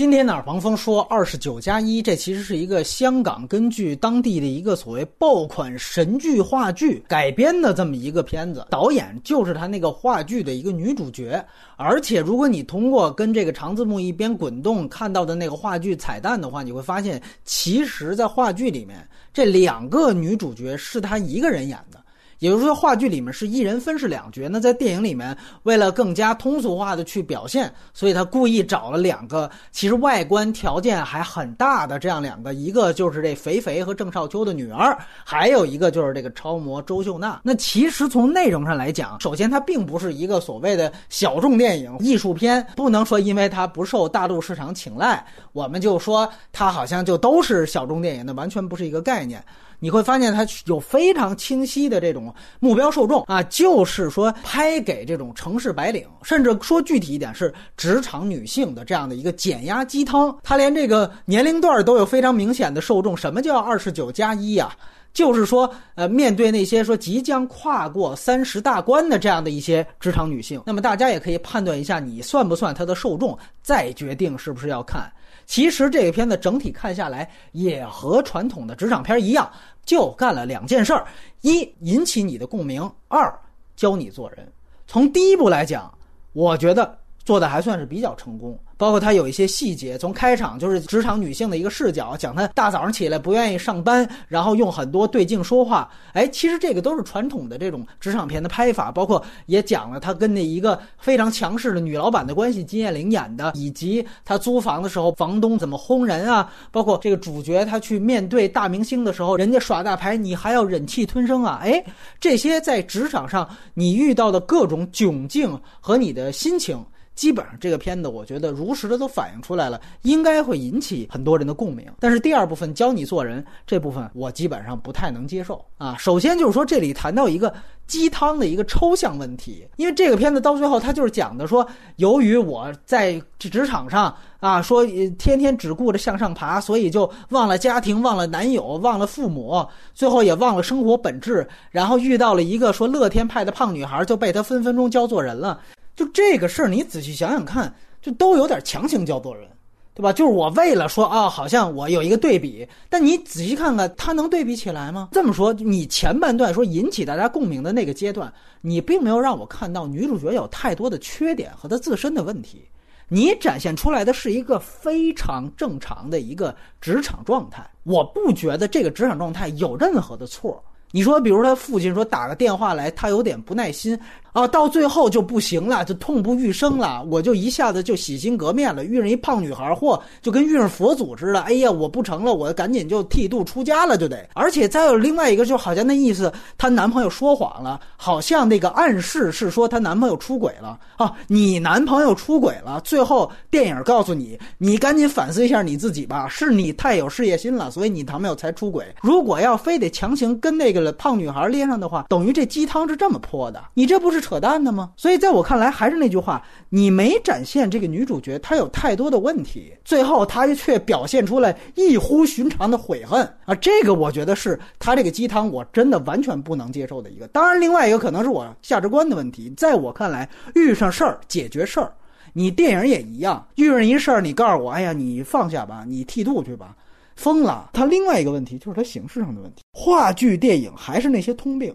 今天呢，王峰说二十九加一，这其实是一个香港根据当地的一个所谓爆款神剧话剧改编的这么一个片子，导演就是他那个话剧的一个女主角。而且，如果你通过跟这个长字幕一边滚动看到的那个话剧彩蛋的话，你会发现，其实，在话剧里面，这两个女主角是他一个人演的。也就是说，话剧里面是一人分饰两角。那在电影里面，为了更加通俗化的去表现，所以他故意找了两个其实外观条件还很大的这样两个，一个就是这肥肥和郑少秋的女儿，还有一个就是这个超模周秀娜。那其实从内容上来讲，首先它并不是一个所谓的小众电影艺术片，不能说因为它不受大陆市场青睐，我们就说它好像就都是小众电影，那完全不是一个概念。你会发现它有非常清晰的这种目标受众啊，就是说拍给这种城市白领，甚至说具体一点是职场女性的这样的一个减压鸡汤。它连这个年龄段都有非常明显的受众。什么叫二十九加一呀？就是说，呃，面对那些说即将跨过三十大关的这样的一些职场女性，那么大家也可以判断一下你算不算她的受众，再决定是不是要看。其实这个片子整体看下来，也和传统的职场片一样。就干了两件事儿：一引起你的共鸣，二教你做人。从第一步来讲，我觉得做的还算是比较成功。包括它有一些细节，从开场就是职场女性的一个视角，讲她大早上起来不愿意上班，然后用很多对镜说话。哎，其实这个都是传统的这种职场片的拍法。包括也讲了她跟那一个非常强势的女老板的关系，金燕玲演的，以及她租房的时候房东怎么轰人啊。包括这个主角他去面对大明星的时候，人家耍大牌，你还要忍气吞声啊。哎，这些在职场上你遇到的各种窘境和你的心情。基本上这个片子，我觉得如实的都反映出来了，应该会引起很多人的共鸣。但是第二部分教你做人这部分，我基本上不太能接受啊。首先就是说，这里谈到一个鸡汤的一个抽象问题，因为这个片子到最后，他就是讲的说，由于我在职场上啊，说天天只顾着向上爬，所以就忘了家庭，忘了男友，忘了父母，最后也忘了生活本质，然后遇到了一个说乐天派的胖女孩，就被他分分钟教做人了。就这个事儿，你仔细想想看，就都有点强行教做人，对吧？就是我为了说啊，好像我有一个对比，但你仔细看看，它能对比起来吗？这么说，你前半段说引起大家共鸣的那个阶段，你并没有让我看到女主角有太多的缺点和她自身的问题，你展现出来的是一个非常正常的一个职场状态。我不觉得这个职场状态有任何的错。你说，比如他父亲说打个电话来，他有点不耐心。啊，到最后就不行了，就痛不欲生了。我就一下子就洗心革面了，遇上一胖女孩，嚯，就跟遇上佛祖似的。哎呀，我不成了，我赶紧就剃度出家了，就得。而且再有另外一个，就好像那意思，她男朋友说谎了，好像那个暗示是说她男朋友出轨了啊。你男朋友出轨了，最后电影告诉你，你赶紧反思一下你自己吧，是你太有事业心了，所以你男朋友才出轨。如果要非得强行跟那个胖女孩脸上的话，等于这鸡汤是这么泼的，你这不是？扯淡的吗？所以在我看来，还是那句话，你没展现这个女主角她有太多的问题，最后她却表现出来异乎寻常的悔恨啊！这个我觉得是她这个鸡汤，我真的完全不能接受的一个。当然，另外一个可能是我价值观的问题。在我看来，遇上事儿解决事儿，你电影也一样，遇上一事儿，你告诉我，哎呀，你放下吧，你剃度去吧，疯了。他另外一个问题就是他形式上的问题，话剧、电影还是那些通病。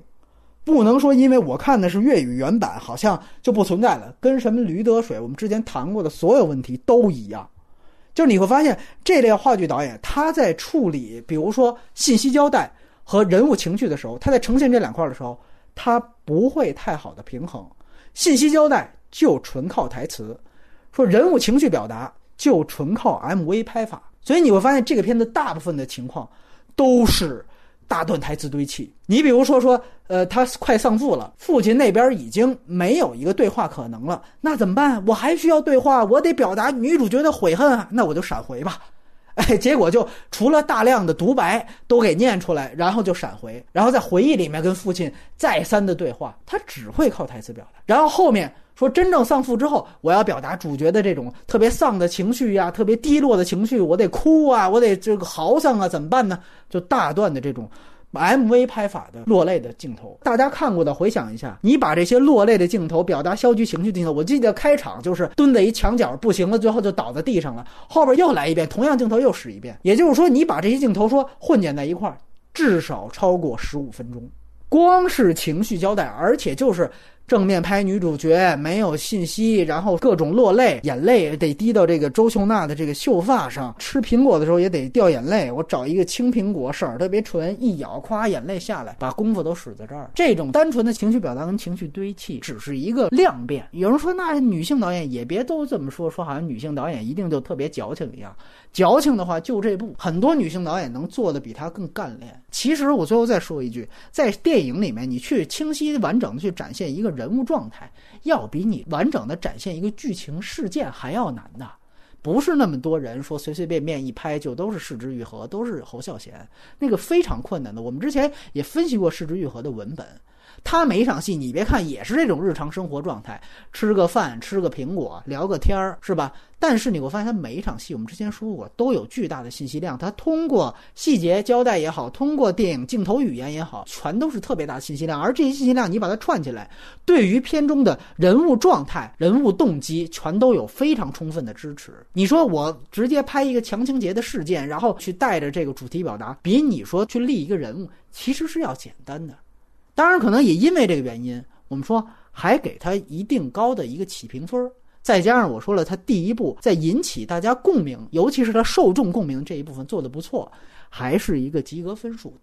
不能说，因为我看的是粤语原版，好像就不存在了。跟什么驴得水，我们之前谈过的所有问题都一样。就是你会发现，这类话剧导演他在处理，比如说信息交代和人物情绪的时候，他在呈现这两块的时候，他不会太好的平衡。信息交代就纯靠台词，说人物情绪表达就纯靠 MV 拍法。所以你会发现，这个片子大部分的情况都是。大段台词堆砌，你比如说说，呃，他快丧父了，父亲那边已经没有一个对话可能了，那怎么办？我还需要对话，我得表达女主角的悔恨啊，那我就闪回吧，哎，结果就除了大量的独白都给念出来，然后就闪回，然后在回忆里面跟父亲再三的对话，他只会靠台词表达，然后后面。说真正丧父之后，我要表达主角的这种特别丧的情绪呀，特别低落的情绪，我得哭啊，我得这个嚎丧啊，怎么办呢？就大段的这种 MV 拍法的落泪的镜头。大家看过的，回想一下，你把这些落泪的镜头、表达消极情绪的镜头，我记得开场就是蹲在一墙角不行了，最后就倒在地上了，后边又来一遍，同样镜头又使一遍。也就是说，你把这些镜头说混剪在一块儿，至少超过十五分钟，光是情绪交代，而且就是。正面拍女主角没有信息，然后各种落泪，眼泪得滴到这个周秀娜的这个秀发上。吃苹果的时候也得掉眼泪。我找一个青苹果，色儿特别纯，一咬，咵，眼泪下来，把功夫都使在这儿。这种单纯的情绪表达跟情绪堆砌，只是一个量变。有人说，那女性导演也别都这么说，说好像女性导演一定就特别矫情一样。矫情的话，就这部，很多女性导演能做的比她更干练。其实我最后再说一句，在电影里面，你去清晰完整的去展现一个。人物状态要比你完整的展现一个剧情事件还要难的，不是那么多人说随随便便一拍就都是市之愈合，都是侯孝贤，那个非常困难的。我们之前也分析过市之愈合的文本。他每一场戏，你别看也是这种日常生活状态，吃个饭，吃个苹果，聊个天儿，是吧？但是你会发现，他每一场戏，我们之前说过，都有巨大的信息量。他通过细节交代也好，通过电影镜头语言也好，全都是特别大的信息量。而这些信息量，你把它串起来，对于片中的人物状态、人物动机，全都有非常充分的支持。你说我直接拍一个强情节的事件，然后去带着这个主题表达，比你说去立一个人物，其实是要简单的。当然，可能也因为这个原因，我们说还给他一定高的一个起评分再加上我说了，他第一步在引起大家共鸣，尤其是他受众共鸣这一部分做的不错，还是一个及格分数。